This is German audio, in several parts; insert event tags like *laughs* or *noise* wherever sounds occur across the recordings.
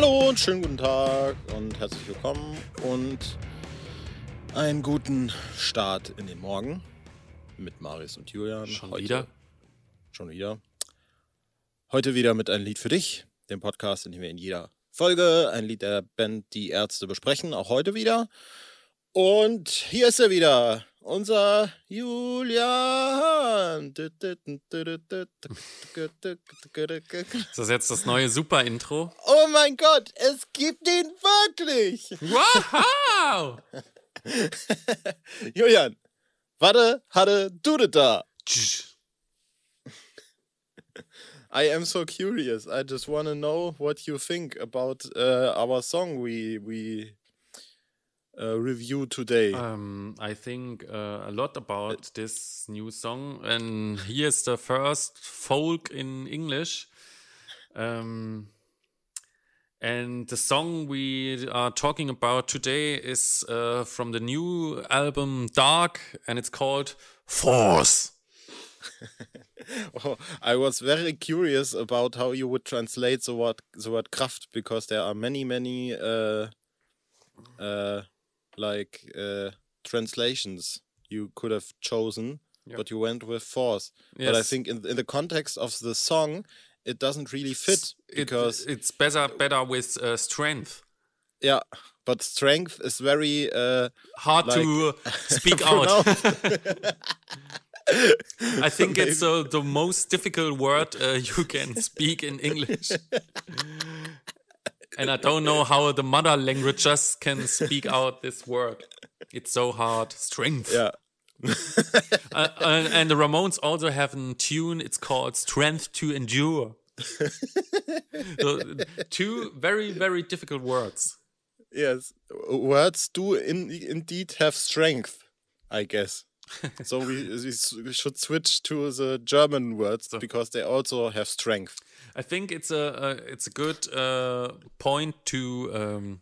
Hallo und schönen guten Tag und herzlich willkommen und einen guten Start in den Morgen mit Marius und Julian. Schon Heute- wieder? Schon wieder. Heute wieder mit einem Lied für dich, dem Podcast, in dem wir in jeder Folge ein Lied der Band Die Ärzte besprechen. Auch heute wieder. Und hier ist er wieder, unser Julian. Ist das jetzt das neue Super-Intro? Oh mein Gott, es gibt ihn wirklich. Wow! Julian, warte, hatte du das da? I am so curious. I just want to know what you think about uh, our song we we uh, review today. um, I think uh, a lot about this new song, and here's the first folk in English. Um, and the song we are talking about today is uh, from the new album Dark, and it's called Force. *laughs* Oh, I was very curious about how you would translate the word the word Kraft because there are many many uh, uh, like uh, translations you could have chosen, Yeah. but you went with force. But I think in in the context of the song, it doesn't really fit It- because it's better better with uh, strength. yeah, but strength is very uh, hard like- to *laughs* speak out. *laughs* *laughs* I think it's uh, the most difficult word uh, you can speak in English. And I don't know how the mother languages can speak out this word. It's so hard. Strength. yeah. *laughs* Uh, and, and the Ramones also have a tune. It's called Strength to Endure. *laughs* so, two very, very difficult words. Yes, words do in, indeed have strength, I guess. *laughs* so we, we we should switch to the German words because they also have strength. I think it's a, it's a good uh, point to um,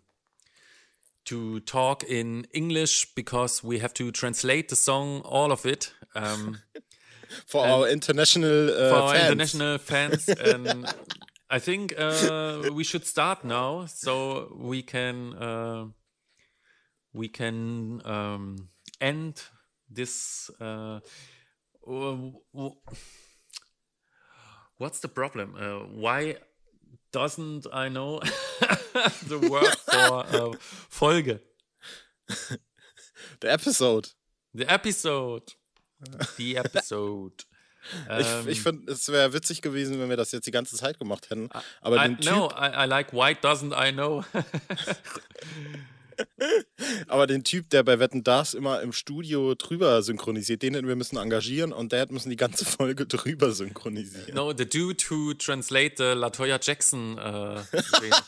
to talk in English because we have to translate the song, all of it, um, *laughs* For our international uh, for our fans. international fans. *laughs* and I think uh, we should start now, so we can uh, we can um, end this. What's the problem? Uh, why doesn't I know *laughs* the word for uh, Folge? The episode. The episode. The *laughs* episode. Ich, Ähm, ich finde, es wäre witzig gewesen, wenn wir das jetzt die ganze Zeit gemacht hätten. Aber I, den Typ, no, I, I like why doesn't I know? *laughs* aber den Typ, der bei Wetten Das immer im Studio drüber synchronisiert, den hätten wir müssen engagieren und der müssen die ganze *laughs* Folge drüber synchronisieren. no, the dude who translate the Latoya Jackson. Thing. *laughs*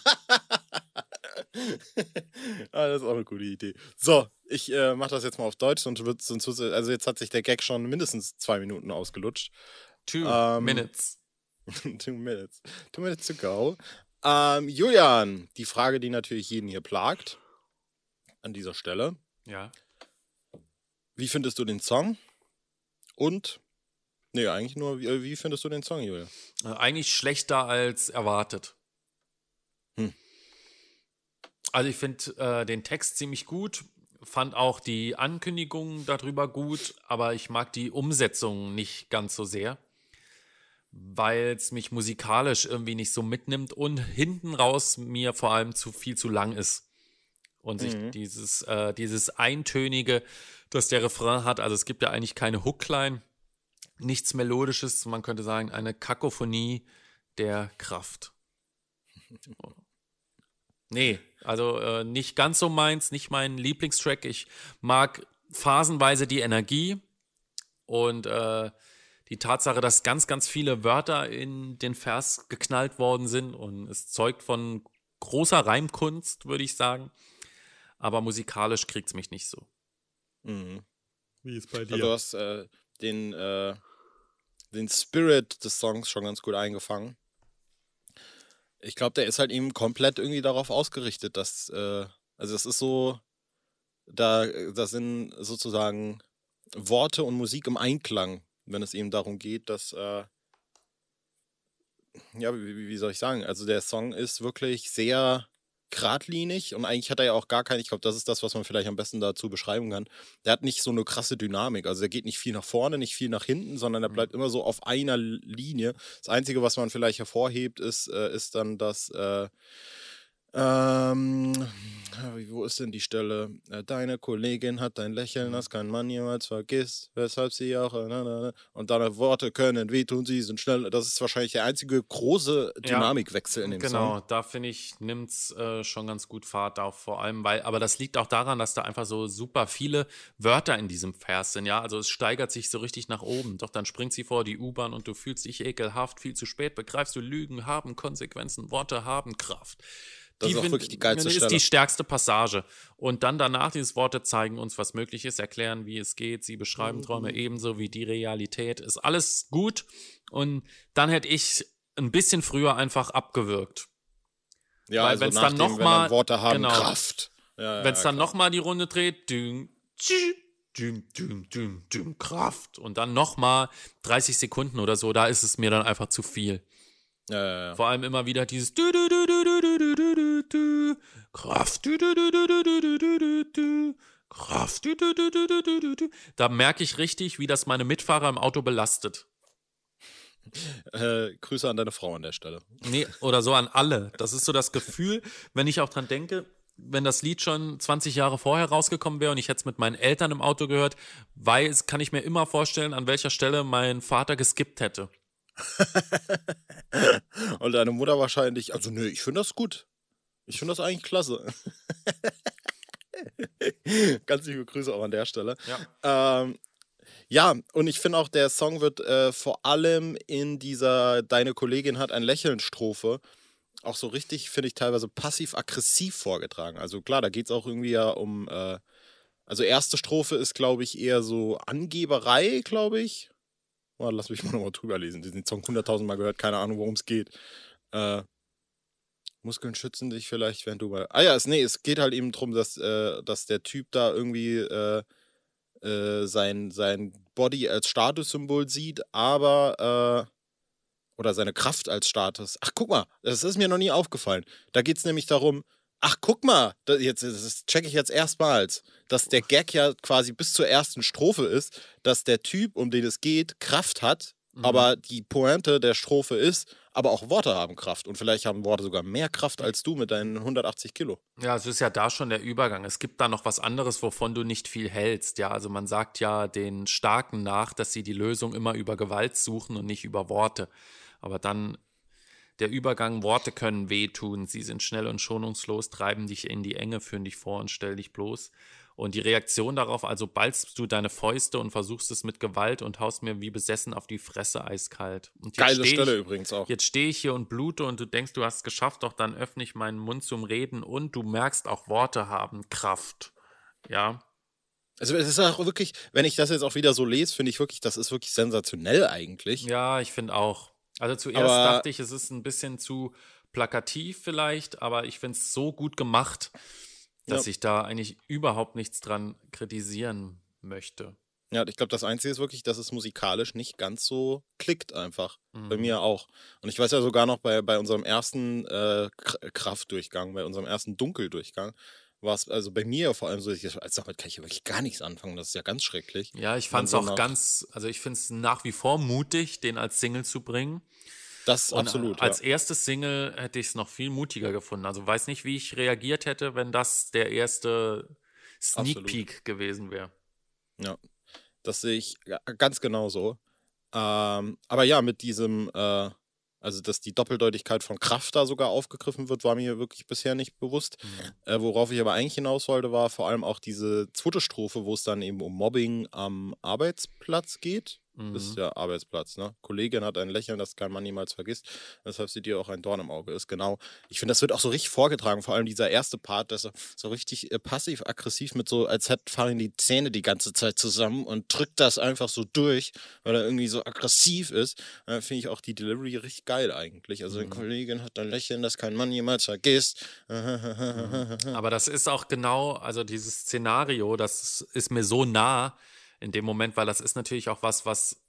Ah, das ist auch eine gute Idee. So, ich äh, mache das jetzt mal auf Deutsch, sonst wird sonst, also jetzt hat sich der Gag schon mindestens zwei Minuten ausgelutscht. Two Um, minutes. *laughs* Two minutes. Two minutes to go. Ähm, Julian, die Frage, die natürlich jeden hier plagt, an dieser Stelle. Ja. Wie findest du den Song? Und, nee, eigentlich nur, wie, wie findest du den Song, Julian? Äh, Eigentlich schlechter als erwartet. Hm. Also ich finde äh, den Text ziemlich gut, fand auch die Ankündigung darüber gut, aber ich mag die Umsetzung nicht ganz so sehr, weil es mich musikalisch irgendwie nicht so mitnimmt und hinten raus mir vor allem zu viel zu lang ist. Und sich Mhm. dieses, äh, dieses Eintönige, das der Refrain hat, also es gibt ja eigentlich keine Hookline, nichts Melodisches, man könnte sagen, eine Kakophonie der Kraft. *laughs* Nee, also äh, nicht ganz so meins, nicht mein Lieblingstrack. Ich mag phasenweise die Energie und äh, die Tatsache, dass ganz, ganz viele Wörter in den Vers geknallt worden sind und es zeugt von großer Reimkunst, würde ich sagen. Aber musikalisch kriegt es mich nicht so. Mhm. Wie ist bei Also du hast äh, den, äh, den Spirit des Songs schon ganz gut eingefangen. Ich glaube, der ist halt eben komplett irgendwie darauf ausgerichtet, dass, äh, also es ist so, da, da sind sozusagen Worte und Musik im Einklang, wenn es eben darum geht, dass, äh, ja, wie, wie soll ich sagen? Also der Song ist wirklich sehr geradlinig und eigentlich hat er ja auch gar keinen, ich glaube, das ist das, was man vielleicht am besten dazu beschreiben kann. Der hat nicht so eine krasse Dynamik. Also er geht nicht viel nach vorne, nicht viel nach hinten, sondern er bleibt immer so auf einer Linie. Das Einzige, was man vielleicht hervorhebt, ist, äh, ist dann, dass äh, ähm, wo ist denn die Stelle? Äh, deine Kollegin hat dein Lächeln, das kein Mann jemals vergisst, weshalb sie auch. Äh, und deine Worte können wehtun, sie sind schnell. Das ist wahrscheinlich der einzige große Dynamikwechsel ja, in dem genau, Song. Genau, da finde ich, nimmt es äh, schon ganz gut Fahrt, auch vor allem, weil, aber das liegt auch daran, dass da einfach so super viele Wörter in diesem Vers sind, ja. Also es steigert sich so richtig nach oben. Doch dann springt sie vor die U-Bahn und du fühlst dich ekelhaft, viel zu spät begreifst du Lügen haben Konsequenzen, Worte haben Kraft. Das die ist auch wirklich die geilste Stelle. ist die stärkste Passage. Und dann danach dieses Worte zeigen uns, was möglich ist, erklären, wie es geht. Sie beschreiben Träume mhm. ebenso wie die Realität. Ist alles gut. Und dann hätte ich ein bisschen früher einfach abgewürgt. Ja, Weil also wenn's dann noch mal, dann Worte haben, genau, Kraft. Ja, wenn es dann nochmal die Runde dreht, düm, düm, düm, düm, düm, Kraft. Und dann nochmal 30 Sekunden oder so, da ist es mir dann einfach zu viel. Ja, Vor allem immer wieder dieses Kraft. Kraft. Da merke ich richtig, wie das meine Mitfahrer im Auto belastet. Äh, Grüße an deine Frau an der Stelle. Nee, oder so an alle. Das ist so das Gefühl, wenn ich auch dran denke, wenn das Lied schon 20 Jahre vorher rausgekommen wäre und ich hätte es mit meinen Eltern im Auto gehört, weil kann ich mir immer vorstellen, an welcher Stelle mein Vater geskippt hätte. *laughs* Und deine Mutter wahrscheinlich, also nö, ich finde das gut. Ich finde das eigentlich klasse. *laughs* Ganz liebe Grüße auch an der Stelle. Ja, ähm, ja und ich finde auch, der Song wird äh, vor allem in dieser Deine Kollegin hat ein Lächeln-Strophe auch so richtig, finde ich, teilweise passiv-aggressiv vorgetragen. Also klar, da geht es auch irgendwie ja um, äh, also erste Strophe ist, glaube ich, eher so Angeberei, glaube ich. Oh, lass mich mal nochmal drüber lesen. Diesen Song 100.000 Mal gehört, keine Ahnung, worum es geht. Äh, Muskeln schützen dich vielleicht, wenn du mal. Ah ja, es, nee, es geht halt eben darum, dass, äh, dass der Typ da irgendwie äh, äh, sein, sein Body als Statussymbol sieht, aber. Äh, oder seine Kraft als Status. Ach, guck mal, das ist mir noch nie aufgefallen. Da geht es nämlich darum, ach, guck mal, das, jetzt, das checke ich jetzt erstmals, dass der Gag ja quasi bis zur ersten Strophe ist, dass der Typ, um den es geht, Kraft hat, mhm. aber die Pointe der Strophe ist, aber auch Worte haben Kraft. Und vielleicht haben Worte sogar mehr Kraft als du mit deinen 180 Kilo. Ja, es ist ja da schon der Übergang. Es gibt da noch was anderes, wovon du nicht viel hältst. Ja, also man sagt ja den Starken nach, dass sie die Lösung immer über Gewalt suchen und nicht über Worte. Aber dann der Übergang, Worte können wehtun, sie sind schnell und schonungslos, treiben dich in die Enge, führen dich vor und stell dich bloß. Und die Reaktion darauf, also ballst du deine Fäuste und versuchst es mit Gewalt und haust mir wie besessen auf die Fresse eiskalt. Geile Stelle ich, übrigens auch. Jetzt stehe ich hier und blute und du denkst, du hast es geschafft, doch dann öffne ich meinen Mund zum Reden und du merkst auch, Worte haben Kraft. Ja. Also es ist auch wirklich, wenn ich das jetzt auch wieder so lese, finde ich wirklich, das ist wirklich sensationell eigentlich. Ja, ich finde auch. Also zuerst aber dachte ich, es ist ein bisschen zu plakativ vielleicht, aber ich finde es so gut gemacht, dass ja. ich da eigentlich überhaupt nichts dran kritisieren möchte. Ja, ich glaube, das Einzige ist wirklich, dass es musikalisch nicht ganz so klickt einfach. Mhm. Bei mir auch. Und ich weiß ja sogar noch bei, bei unserem ersten äh, Kraftdurchgang, bei unserem ersten Dunkeldurchgang, war es also bei mir vor allem so, ich, also damit kann ich ja wirklich gar nichts anfangen. Das ist ja ganz schrecklich. Ja, ich fand es auch ganz, also ich finde es nach wie vor mutig, den als Single zu bringen. Das Und absolut. Als ja. erstes Single hätte ich es noch viel mutiger gefunden. Also weiß nicht, wie ich reagiert hätte, wenn das der erste Sneak absolut. Peek gewesen wäre. Ja, das sehe ich ganz genauso. Ähm, aber ja, mit diesem äh, also, dass die Doppeldeutigkeit von Kraft da sogar aufgegriffen wird, war mir wirklich bisher nicht bewusst. Mhm. Äh, worauf ich aber eigentlich hinaus wollte, war vor allem auch diese zweite Strophe, wo es dann eben um Mobbing am Arbeitsplatz geht. Mhm. Das ist ja Arbeitsplatz, ne? Kollegin hat ein Lächeln, das kein Mann niemals vergisst, weshalb sie dir auch ein Dorn im Auge ist, genau. Ich finde, das wird auch so richtig vorgetragen, vor allem dieser erste Part, das so richtig äh, passiv-aggressiv mit so, als hätte Farin die Zähne die ganze Zeit zusammen und drückt das einfach so durch, weil er irgendwie so aggressiv ist. Dann finde ich auch die Delivery richtig geil eigentlich. Also, mhm. Kollegin hat ein Lächeln, das kein Mann jemals vergisst. Mhm. *laughs* Aber das ist auch genau, also dieses Szenario, das ist mir so nah, in dem Moment, weil das ist natürlich auch was, was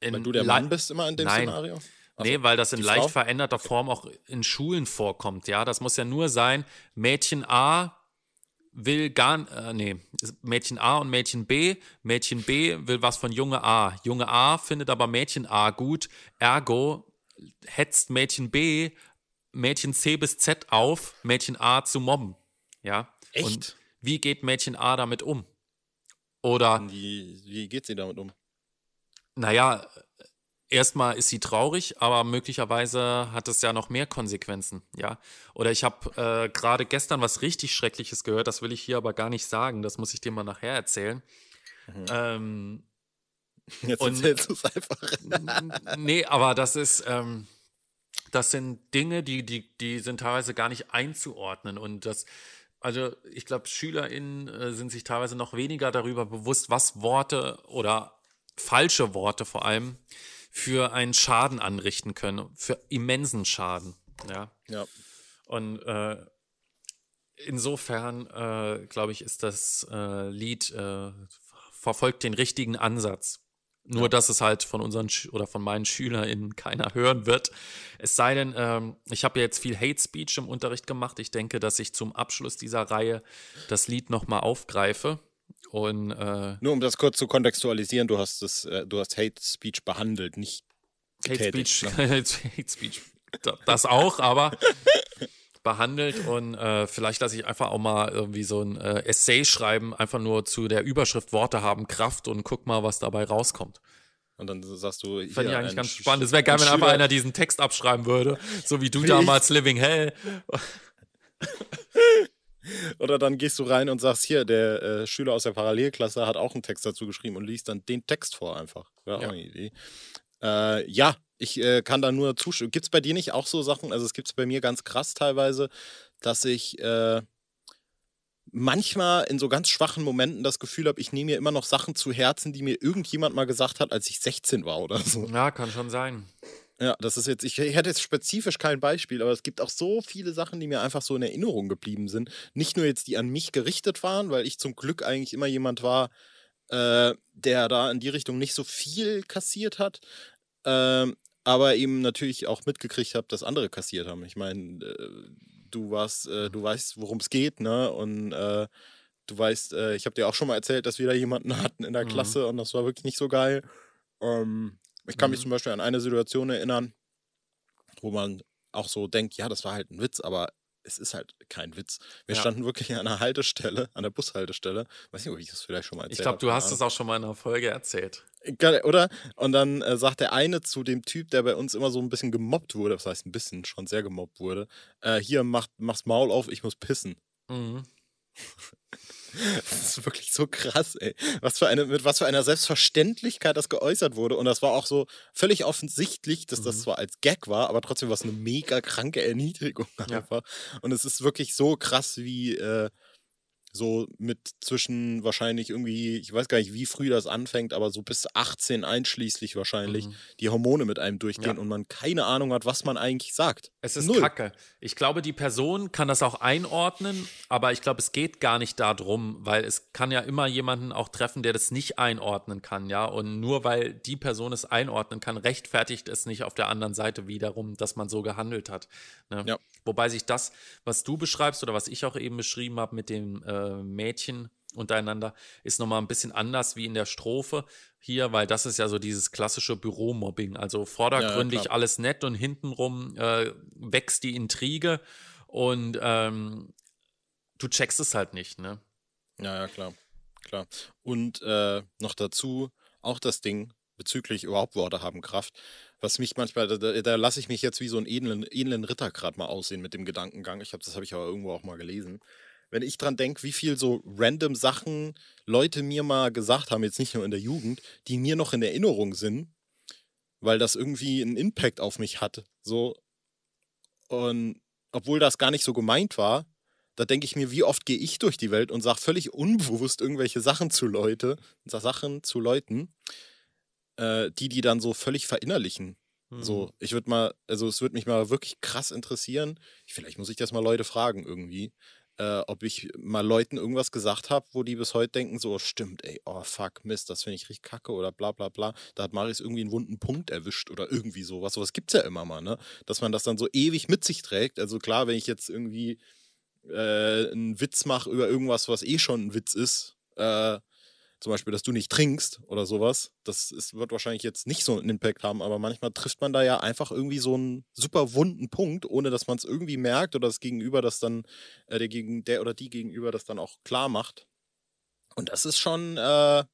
in Weil du der Mann bist immer in dem Nein, Szenario? Also, nee, weil das in leicht Frau? veränderter Form auch in Schulen vorkommt, ja. Das muss ja nur sein, Mädchen A will gar, äh, nee, Mädchen A und Mädchen B. Mädchen B will was von Junge A. Junge A findet aber Mädchen A gut, ergo hetzt Mädchen B Mädchen C bis Z auf, Mädchen A zu mobben, ja. Echt? Und wie geht Mädchen A damit um? Oder Wie, wie geht sie damit um? naja, erstmal ist sie traurig, aber möglicherweise hat es ja noch mehr Konsequenzen, ja. Oder ich habe äh, gerade gestern was richtig Schreckliches gehört, das will ich hier aber gar nicht sagen, das muss ich dir mal nachher erzählen. Ähm, Jetzt Und- erzählst du es einfach. *laughs* nee, aber das ist, ähm, das sind Dinge, die, die, die sind teilweise gar nicht einzuordnen und das, also ich glaube, SchülerInnen äh, sind sich teilweise noch weniger darüber bewusst, was Worte oder falsche Worte vor allem für einen Schaden anrichten können, für immensen Schaden, ja. Ja. Und äh, insofern, äh, glaube ich, ist das äh, Lied äh, verfolgt den richtigen Ansatz. Nur, dass es halt von unseren Sch oder von meinen *laughs* SchülerInnen keiner hören wird. Es sei denn, ähm, ich habe ja jetzt viel Hate Speech im Unterricht gemacht. Ich denke, dass ich zum Abschluss dieser Reihe das Lied nochmal aufgreife. Und äh, Nur um das kurz zu kontextualisieren, du hast das, äh, du hast Hate Speech behandelt, nicht Hate getätigt, Speech, ne? *laughs* Hate Speech, da- das auch, aber behandelt und äh, vielleicht lasse ich einfach auch mal irgendwie so ein äh, Essay schreiben, einfach nur zu der Überschrift Worte haben Kraft und guck mal, was dabei rauskommt. Und dann sagst du, Fand ich eigentlich ganz spannend. Es wäre geil, wenn einfach einer diesen Text abschreiben würde, so wie du Wie damals Living Hell. *laughs* Oder dann gehst du rein und sagst, hier, der äh, Schüler aus der Parallelklasse hat auch einen Text dazu geschrieben und liest dann den Text vor einfach. Wäre Ja. auch eine Idee. Äh, ja, ich äh, kann da nur zustimmen. Gibt es bei dir nicht auch so Sachen? Also es gibt es bei mir ganz krass teilweise, dass ich äh, manchmal in so ganz schwachen Momenten das Gefühl habe, ich nehme mir immer noch Sachen zu Herzen, die mir irgendjemand mal gesagt hat, als ich 16 war oder so. Ja, kann schon sein. Ja, das ist jetzt, ich hätte jetzt spezifisch kein Beispiel, aber es gibt auch so viele Sachen, die mir einfach so in Erinnerung geblieben sind. Nicht nur jetzt, die an mich gerichtet waren, weil ich zum Glück eigentlich immer jemand war, äh, der da in die Richtung nicht so viel kassiert hat, ähm, aber eben natürlich auch mitgekriegt habe, dass andere kassiert haben. Ich meine, äh, du warst, äh, du weißt, worum es geht, ne? Und äh, du weißt, äh, ich habe dir auch schon mal erzählt, dass wir da jemanden *laughs* hatten in der Mhm. Klasse und das war wirklich nicht so geil. Ähm, ich kann mich Mhm. zum Beispiel an eine Situation erinnern, wo man auch so denkt, ja, das war halt ein Witz, aber es ist halt kein Witz. Wir Ja. standen wirklich an einer Haltestelle, an der Bushaltestelle. Weiß nicht, ob ich das vielleicht schon mal erzählt Ich glaube, du hast es auch schon mal in einer Folge erzählt. Oder? Und dann äh, sagt der eine zu dem Typ, der bei uns immer so ein bisschen gemobbt wurde, das heißt ein bisschen, schon sehr gemobbt wurde, äh, hier, mach, mach's Maul auf, ich muss pissen. Mhm. *laughs* Das ist wirklich so krass, ey. Was für eine, mit was für einer Selbstverständlichkeit das geäußert wurde. Und das war auch so völlig offensichtlich, dass das Mhm. zwar als Gag war, aber trotzdem war es eine mega kranke Erniedrigung Ja. einfach. Und es ist wirklich so krass, wie äh, so mit zwischen wahrscheinlich irgendwie, ich weiß gar nicht, wie früh das anfängt, aber so bis 18 einschließlich wahrscheinlich, Mhm. die Hormone mit einem durchgehen Ja. und man keine Ahnung hat, was man eigentlich sagt. Es ist Null. Kacke. Ich glaube, die Person kann das auch einordnen, aber ich glaube, es geht gar nicht darum, weil es kann ja immer jemanden auch treffen, der das nicht einordnen kann, ja. Und nur weil die Person es einordnen kann, rechtfertigt es nicht auf der anderen Seite wiederum, dass man so gehandelt hat. Ne? Ja. Wobei sich das, was du beschreibst oder was ich auch eben beschrieben habe mit dem äh, Mädchen untereinander, ist nochmal ein bisschen anders wie in der Strophe hier, weil das ist ja so dieses klassische Büromobbing. Also vordergründig klar. alles nett und hintenrum äh, wächst die Intrige und ähm, du checkst es halt nicht, ne? Ja, ja, klar. Klar. Und äh, noch dazu auch das Ding bezüglich überhaupt Worte haben Kraft, was mich manchmal, da, da, da lasse ich mich jetzt wie so einen edlen, edlen Ritter gerade mal aussehen mit dem Gedankengang. Ich habe das habe ich aber irgendwo auch mal gelesen. Wenn ich dran denke, wie viel so random Sachen Leute mir mal gesagt haben, jetzt nicht nur in der Jugend, die mir noch in Erinnerung sind, weil das irgendwie einen Impact auf mich hat. So. Und obwohl das gar nicht so gemeint war, da denke ich mir, wie oft gehe ich durch die Welt und sage völlig unbewusst irgendwelche Sachen zu Leute, Sachen zu Leuten, äh, die die dann so völlig verinnerlichen. So, ich würde mal, also es würde mich mal wirklich krass interessieren. Vielleicht muss ich das mal Leute fragen irgendwie. Äh, ob ich mal Leuten irgendwas gesagt habe, wo die bis heute denken, so, stimmt, ey, oh fuck, Mist, das finde ich richtig kacke oder bla bla bla. Da hat Marius irgendwie einen wunden Punkt erwischt oder irgendwie sowas. Sowas gibt es ja immer mal, ne? Dass man das dann so ewig mit sich trägt. Also klar, wenn ich jetzt irgendwie äh, einen Witz mache über irgendwas, was eh schon ein Witz ist, äh, zum Beispiel, dass du nicht trinkst oder sowas, das ist, wird wahrscheinlich jetzt nicht so einen Impact haben, aber manchmal trifft man da ja einfach irgendwie so einen super wunden Punkt, ohne dass man es irgendwie merkt oder das Gegenüber das dann, äh, der, gegen, der oder die Gegenüber das dann auch klar macht. Und das ist schon äh,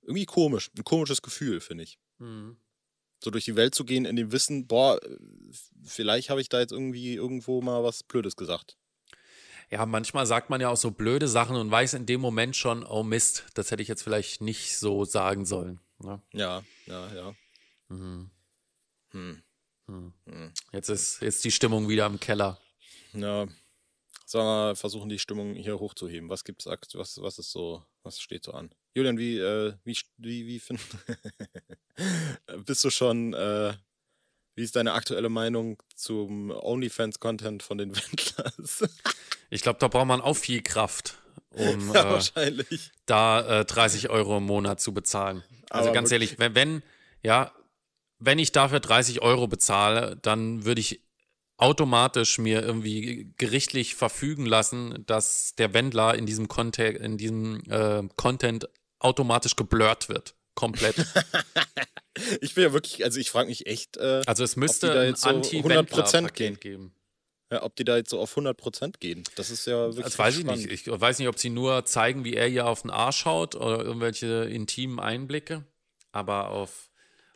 irgendwie komisch, ein komisches Gefühl, finde ich. Mhm. So durch die Welt zu gehen in dem Wissen, boah, vielleicht habe ich da jetzt irgendwie irgendwo mal was Blödes gesagt ja, manchmal sagt man ja auch so blöde Sachen und weiß in dem Moment schon, oh Mist, das hätte ich jetzt vielleicht nicht so sagen sollen. Ne? Ja, ja, ja. Mhm. Hm. Hm. Hm. Jetzt ist jetzt die Stimmung wieder im Keller. Ja. Sollen wir versuchen, die Stimmung hier hochzuheben? Was gibt's was, was ist so, was steht so an? Julian, wie, äh, wie, wie, wie find, *laughs* bist du schon, äh, wie ist deine aktuelle Meinung zum OnlyFans-Content von den *laughs* Wendlers? Ich glaube, da braucht man auch viel Kraft, um *laughs* ja, äh, da äh, 30 Euro im Monat zu bezahlen. Also Aber ganz ehrlich, wenn, wenn, ja, wenn ich dafür 30 Euro bezahle, dann würde ich automatisch mir irgendwie gerichtlich verfügen lassen, dass der Wendler in diesem, Conte in diesem äh, Content automatisch geblurrt wird. Komplett. *laughs* ich bin ja wirklich, also ich frage mich echt. Äh, also es müsste ein so Anti-Wendler-Paket geben. Ja, ob die da jetzt so auf 100% gehen, das ist ja wirklich. Das weiß spannend. ich nicht. Ich weiß nicht, ob sie nur zeigen, wie er hier auf den Arsch haut oder irgendwelche intimen Einblicke. Aber auf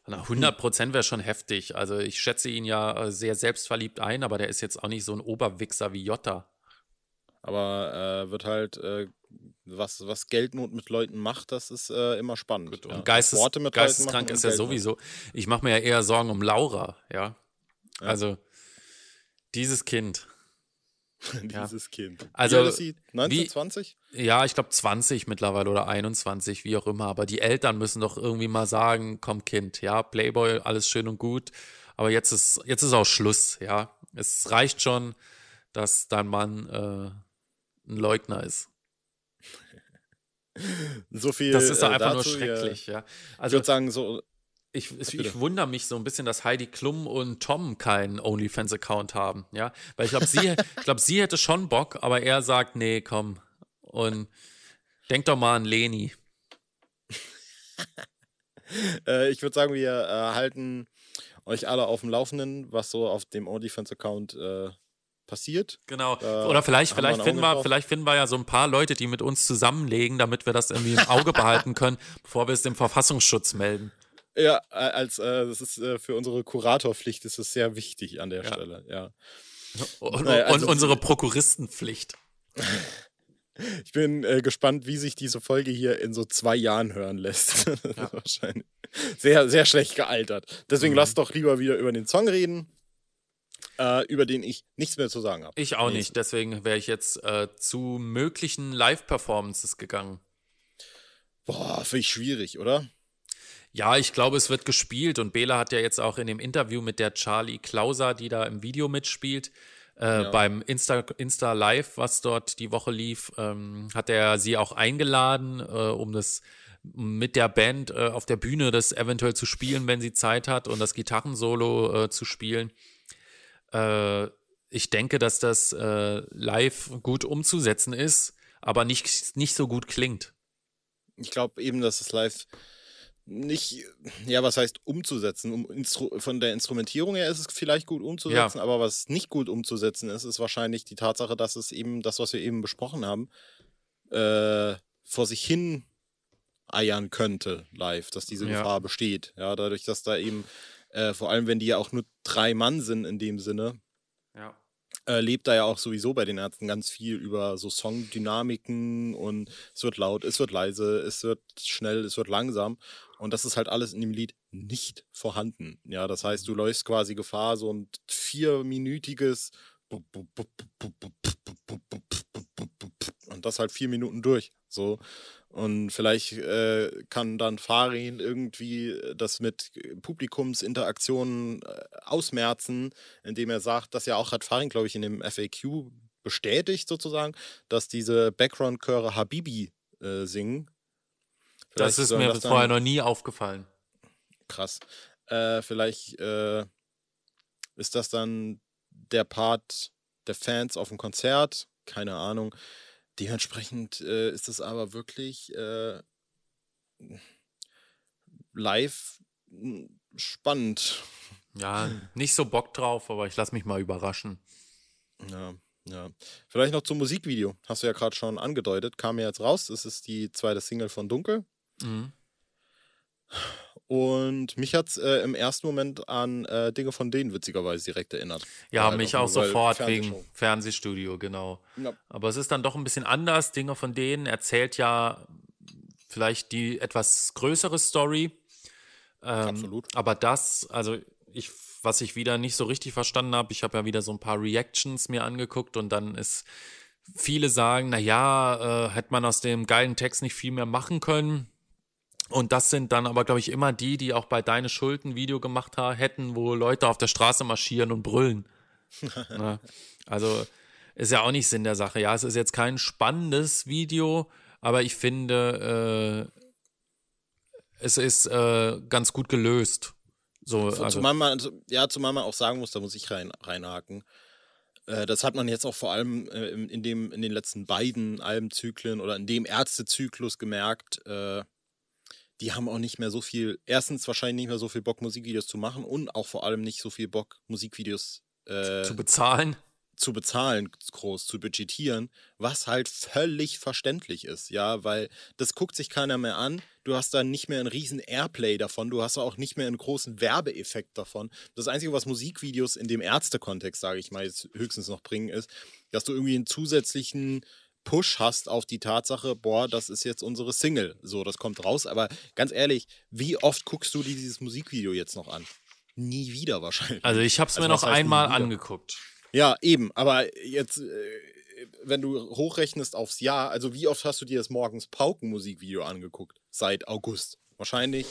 100% wäre schon heftig. Also ich schätze ihn ja sehr selbstverliebt ein, aber der ist jetzt auch nicht so ein Oberwichser wie Jota. Aber äh, wird halt, äh, was, was Geldnot mit Leuten macht, das ist äh, immer spannend. Und ja. Geistes, geisteskrank ist er sowieso. Ich mache mir ja eher Sorgen um Laura, ja. ja. Also dieses Kind. *laughs* Dieses ja. Kind. Also, wie ist sie? 19, wie, 20? Ja, ich glaube 20 mittlerweile oder 21, wie auch immer. Aber die Eltern müssen doch irgendwie mal sagen: Komm, Kind, ja, Playboy, alles schön und gut. Aber jetzt ist, jetzt ist auch Schluss, ja. Es reicht schon, dass dein Mann äh, ein Leugner ist. *laughs* so viel. Das ist doch einfach dazu, nur schrecklich, ja. ja. Also, ich würde sagen, so ich, ich, wundere mich so ein bisschen, dass Heidi Klum und Tom keinen OnlyFans-Account haben, ja. Weil ich glaube, sie, glaub, sie hätte schon Bock, aber er sagt, nee, komm. Und denk doch mal an Leni. *laughs* äh, ich würde sagen, wir äh, halten euch alle auf dem Laufenden, was so auf dem OnlyFans-Account äh, passiert. Genau. Oder vielleicht, vielleicht finden wir, vielleicht finden wir ja so ein paar Leute, die mit uns zusammenlegen, damit wir das irgendwie im Auge behalten können, *laughs* bevor wir es dem Verfassungsschutz melden. Ja, als äh, das ist äh, für unsere Kuratorpflicht ist es sehr wichtig an der ja. Stelle, ja. Und, naja, also, und unsere Prokuristenpflicht. *laughs* Ich bin äh, gespannt, wie sich diese Folge hier in so zwei Jahren hören lässt. Ja. *laughs* Wahrscheinlich. Sehr, sehr schlecht gealtert. Deswegen mhm. lass doch lieber wieder über den Song reden, äh, über den ich nichts mehr zu sagen habe. Ich auch nicht. Deswegen wäre ich jetzt äh, zu möglichen Live-Performances gegangen. Boah, finde ich schwierig, oder? Ja, ich glaube, es wird gespielt und Bela hat ja jetzt auch in dem Interview mit der Charlie Klauser, die da im Video mitspielt, äh, ja. beim Insta, Insta Live, was dort die Woche lief, ähm, hat er sie auch eingeladen, äh, um das mit der Band äh, auf der Bühne das eventuell zu spielen, wenn sie Zeit hat und das Gitarrensolo äh, zu spielen. Äh, ich denke, dass das äh, live gut umzusetzen ist, aber nicht, nicht so gut klingt. Ich glaube eben, dass es live nicht, ja, was heißt umzusetzen? Um Instru von der Instrumentierung her ist es vielleicht gut umzusetzen, ja. aber was nicht gut umzusetzen ist, ist wahrscheinlich die Tatsache, dass es eben das, was wir eben besprochen haben, äh, vor sich hin eiern könnte live, dass diese ja. Gefahr besteht. Ja, dadurch, dass da eben, äh, vor allem wenn die ja auch nur drei Mann sind in dem Sinne, ja äh, lebt da ja auch sowieso bei den Ärzten ganz viel über so Songdynamiken und es wird laut, es wird leise, es wird schnell, es wird langsam. Und das ist halt alles in dem Lied nicht vorhanden. Ja, das heißt, du läufst quasi Gefahr, so ein vierminütiges und das halt vier Minuten durch. So. Und vielleicht äh, kann dann Farin irgendwie das mit Publikumsinteraktionen äh, ausmerzen, indem er sagt, dass ja auch hat Farin, glaube ich, in dem FAQ bestätigt sozusagen, dass diese Background-Chöre Habibi äh, singen. das ist mir das vorher noch nie aufgefallen. Krass. Äh, vielleicht äh, ist das dann der Part der Fans auf dem Konzert, keine Ahnung. Dementsprechend äh, ist es aber wirklich äh, live hm, spannend. Ja, *laughs* nicht so Bock drauf, aber ich lasse mich mal überraschen. Ja, ja. Vielleicht noch zum Musikvideo. Hast du ja gerade schon angedeutet. Kam ja jetzt raus. Das ist die zweite Single von Dunkel. Mhm. Und mich hat es äh, im ersten Moment an äh, Dinge von denen witzigerweise direkt erinnert. Ja, mich auch sofort wegen Fernsehstudio, genau. Ja. Aber es ist dann doch ein bisschen anders. Dinge von denen erzählt ja vielleicht die etwas größere Story. Ähm, Absolut. Aber das, also ich, was ich wieder nicht so richtig verstanden habe, ich habe ja wieder so ein paar Reactions mir angeguckt und dann ist viele sagen, naja, äh, hätte man aus dem geilen Text nicht viel mehr machen können und das sind dann aber, glaube ich, immer die, die auch bei Deine Schulden Video gemacht haben, hätten, wo Leute auf der Straße marschieren und brüllen. ja, *laughs* ne? also ist ja auch nicht Sinn der Sache. Ja, es ist jetzt kein spannendes Video, aber ich finde, äh, es ist äh, ganz gut gelöst. So, also. zumal man, ja, zumal man auch sagen muss, da muss ich rein, reinhaken. Äh, das hat man jetzt auch vor allem äh, in, dem, in den letzten beiden Albenzyklen oder in dem Ärztezyklus gemerkt. Die haben auch nicht mehr so viel, erstens wahrscheinlich nicht mehr so viel Bock, Musikvideos zu machen und auch vor allem nicht so viel Bock, Musikvideos äh, zu bezahlen. Zu bezahlen, groß, zu budgetieren, was halt völlig verständlich ist, ja, weil das guckt sich keiner mehr an. Du hast da nicht mehr einen riesen Airplay davon, du hast auch nicht mehr einen großen Werbeeffekt davon. Das Einzige, was Musikvideos in dem Ärztekontext, sage ich mal, jetzt höchstens noch bringen, ist, dass du irgendwie einen zusätzlichen Push hast auf die Tatsache, boah, das ist jetzt unsere Single. So, das kommt raus. Aber ganz ehrlich, wie oft guckst du dieses Musikvideo jetzt noch an? Nie wieder wahrscheinlich. Also ich habe es also, mir noch einmal angeguckt. Ja, eben. Aber jetzt, äh, wenn du hochrechnest aufs Jahr, also wie oft hast du dir das morgens Pauken-Musikvideo angeguckt? Seit August. Wahrscheinlich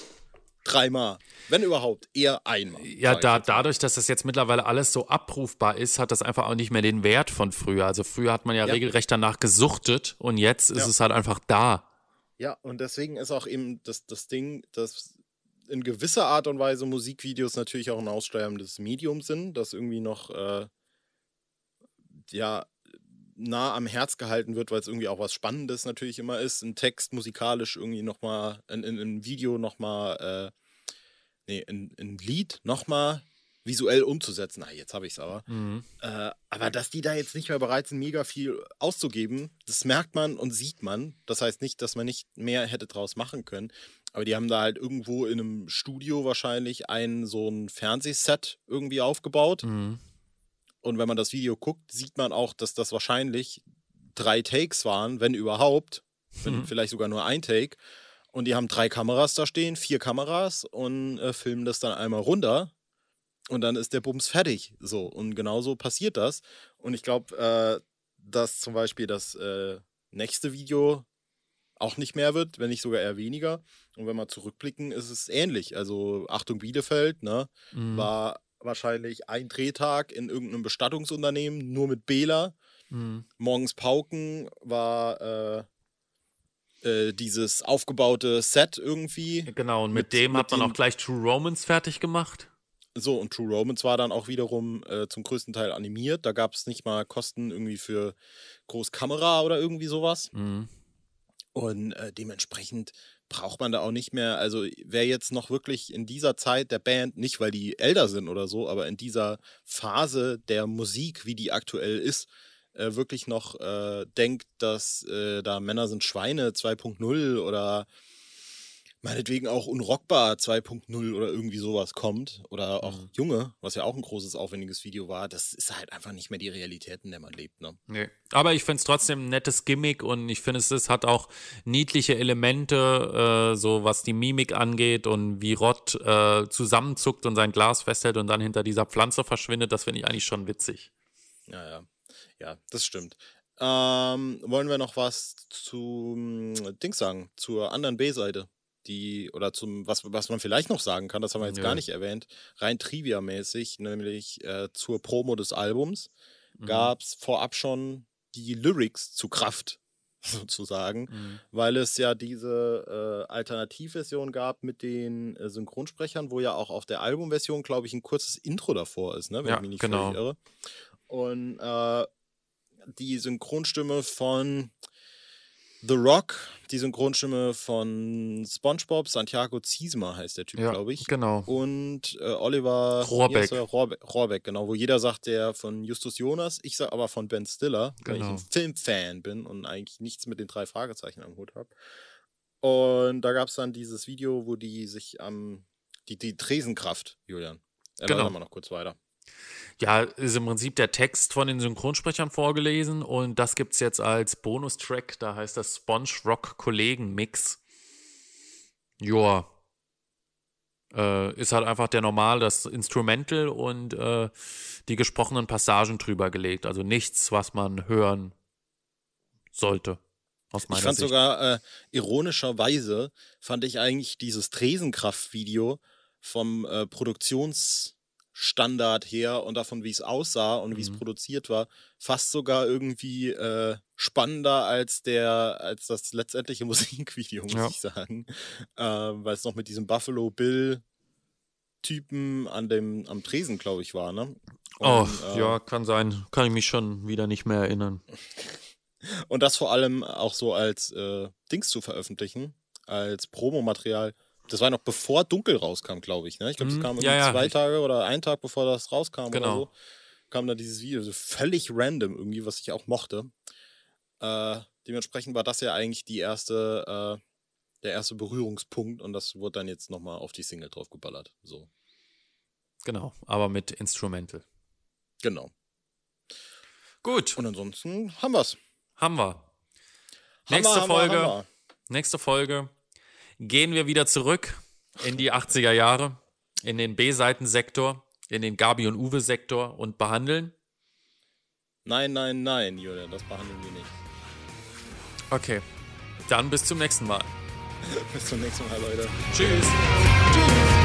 dreimal, wenn überhaupt, eher einmal. Ja, da, dadurch, dass das jetzt mittlerweile alles so abrufbar ist, hat das einfach auch nicht mehr den Wert von früher. Also früher hat man ja, ja. regelrecht danach gesuchtet und jetzt ist ja. es halt einfach da. Ja, und deswegen ist auch eben das, das Ding, dass in gewisser Art und Weise Musikvideos natürlich auch ein aussterbendes Medium sind, das irgendwie noch äh, ja nah am Herz gehalten wird, weil es irgendwie auch was Spannendes natürlich immer ist, ein Text musikalisch irgendwie nochmal, in, in, in Video nochmal, äh, nee, ein, ein Lied nochmal visuell umzusetzen. Ah, jetzt habe ich es aber. Mhm. Äh, aber dass die da jetzt nicht mehr bereit sind, mega viel auszugeben, das merkt man und sieht man. Das heißt nicht, dass man nicht mehr hätte draus machen können. Aber die haben da halt irgendwo in einem Studio wahrscheinlich ein so ein Fernsehset irgendwie aufgebaut. Mhm. Und wenn man das Video guckt, sieht man auch, dass das wahrscheinlich drei Takes waren, wenn überhaupt. Wenn mhm. Vielleicht sogar nur ein Take. Und die haben drei Kameras da stehen, vier Kameras und äh, filmen das dann einmal runter. Und dann ist der Bums fertig. So. Und genauso passiert das. Und ich glaube, äh, dass zum Beispiel das äh, nächste Video auch nicht mehr wird, wenn nicht sogar eher weniger. Und wenn wir zurückblicken, ist es ähnlich. Also Achtung Bielefeld, ne, mhm. war wahrscheinlich ein Drehtag in irgendeinem Bestattungsunternehmen, nur mit Bela. Mhm. Morgens Pauken war äh, äh, dieses aufgebaute Set irgendwie. Genau, und mit, mit dem mit hat man auch gleich True Romans fertig gemacht. So, und True Romans war dann auch wiederum äh, zum größten Teil animiert. Da gab es nicht mal Kosten irgendwie für Großkamera oder irgendwie sowas. Mhm. Und äh, dementsprechend braucht man da auch nicht mehr. Also wer jetzt noch wirklich in dieser Zeit der Band, nicht weil die älter sind oder so, aber in dieser Phase der Musik, wie die aktuell ist, äh, wirklich noch äh, denkt, dass äh, da Männer sind Schweine 2.0 oder meinetwegen auch Unrockbar 2.0 oder irgendwie sowas kommt oder auch mhm. Junge, was ja auch ein großes, aufwendiges Video war, das ist halt einfach nicht mehr die Realität, in der man lebt. Ne? Nee. Aber ich finde es trotzdem ein nettes Gimmick und ich finde, es hat auch niedliche Elemente, äh, so was die Mimik angeht und wie Rott äh, zusammenzuckt und sein Glas festhält und dann hinter dieser Pflanze verschwindet, das finde ich eigentlich schon witzig. Ja, ja. Ja, das stimmt. Ähm, wollen wir noch was zu Dings sagen, zur anderen B-Seite? Die, oder zum, was, was man vielleicht noch sagen kann, das haben wir jetzt ja. gar nicht erwähnt, rein trivia-mäßig, nämlich äh, zur Promo des Albums. mhm. gab es vorab schon die Lyrics zu Kraft *laughs* sozusagen, mhm. weil es ja diese äh, Alternativversion gab mit den äh, Synchronsprechern, wo ja auch auf der Albumversion, glaube ich, ein kurzes Intro davor ist, ne? wenn ja, ich mich nicht genau. irre. Und äh, die Synchronstimme von The Rock, die Synchronstimme von SpongeBob, Santiago Ziesma heißt der Typ, ja, glaube ich. Genau. Und äh, Oliver Rohrbeck. Rohrbeck. Rohrbeck, genau, wo jeder sagt, der von Justus Jonas, ich sage aber von Ben Stiller, weil Genau. ich ein Filmfan bin und eigentlich nichts mit den drei Fragezeichen am Hut habe. Und da gab es dann dieses Video, wo die sich am, die, die Tresenkraft, Julian. Erläutern Genau. wir noch kurz weiter. Ja, ist im Prinzip der Text von den Synchronsprechern vorgelesen und das gibt's jetzt als Bonustrack, da heißt das Sponge Rock Kollegen Mix. Joa. Äh, ist halt einfach der normal, das Instrumental und äh, die gesprochenen Passagen drüber gelegt. Also nichts, was man hören sollte. Aus meiner Ich fand Sicht. sogar, äh, ironischerweise, fand ich eigentlich dieses Tresenkraft-Video vom äh, Produktionsstandard her und davon, wie es aussah und wie es Mhm. produziert war, fast sogar irgendwie äh, spannender als der, als das letztendliche *laughs* Musikvideo, muss Ja. ich sagen. Äh, weil es noch mit diesem Buffalo Bill Typen an dem, am Tresen, glaube ich, war, ne? Oh, Und, äh, ja, kann sein. Kann ich mich schon wieder nicht mehr erinnern. *laughs* Und das vor allem auch so als äh, Dings zu veröffentlichen, als Promomaterial. Das war noch bevor Dunkel rauskam, glaube ich. Ne? Ich glaube, das Mhm. kam Ja, ja. zwei Tage oder einen Tag bevor das rauskam oder Genau. so. Kam dann dieses Video, so völlig random irgendwie, was ich auch mochte. Äh, dementsprechend war das ja eigentlich die erste, äh, der erste Berührungspunkt und das wurde dann jetzt nochmal auf die Single draufgeballert. So, Genau, aber mit Instrumental. genau. Gut, Und ansonsten haben wir's. haben wir. Haben Nächste wir, haben wir, Folge. haben wir. Nächste Folge gehen wir wieder zurück in die 80er Jahre, in den B-Seitensektor, in den Gabi und Uwe-Sektor und behandeln. Nein, nein, nein, Julian, das behandeln wir nicht. Okay, dann bis zum nächsten Mal. *laughs* Bis zum nächsten Mal, Leute. Tschüss. Tschüss.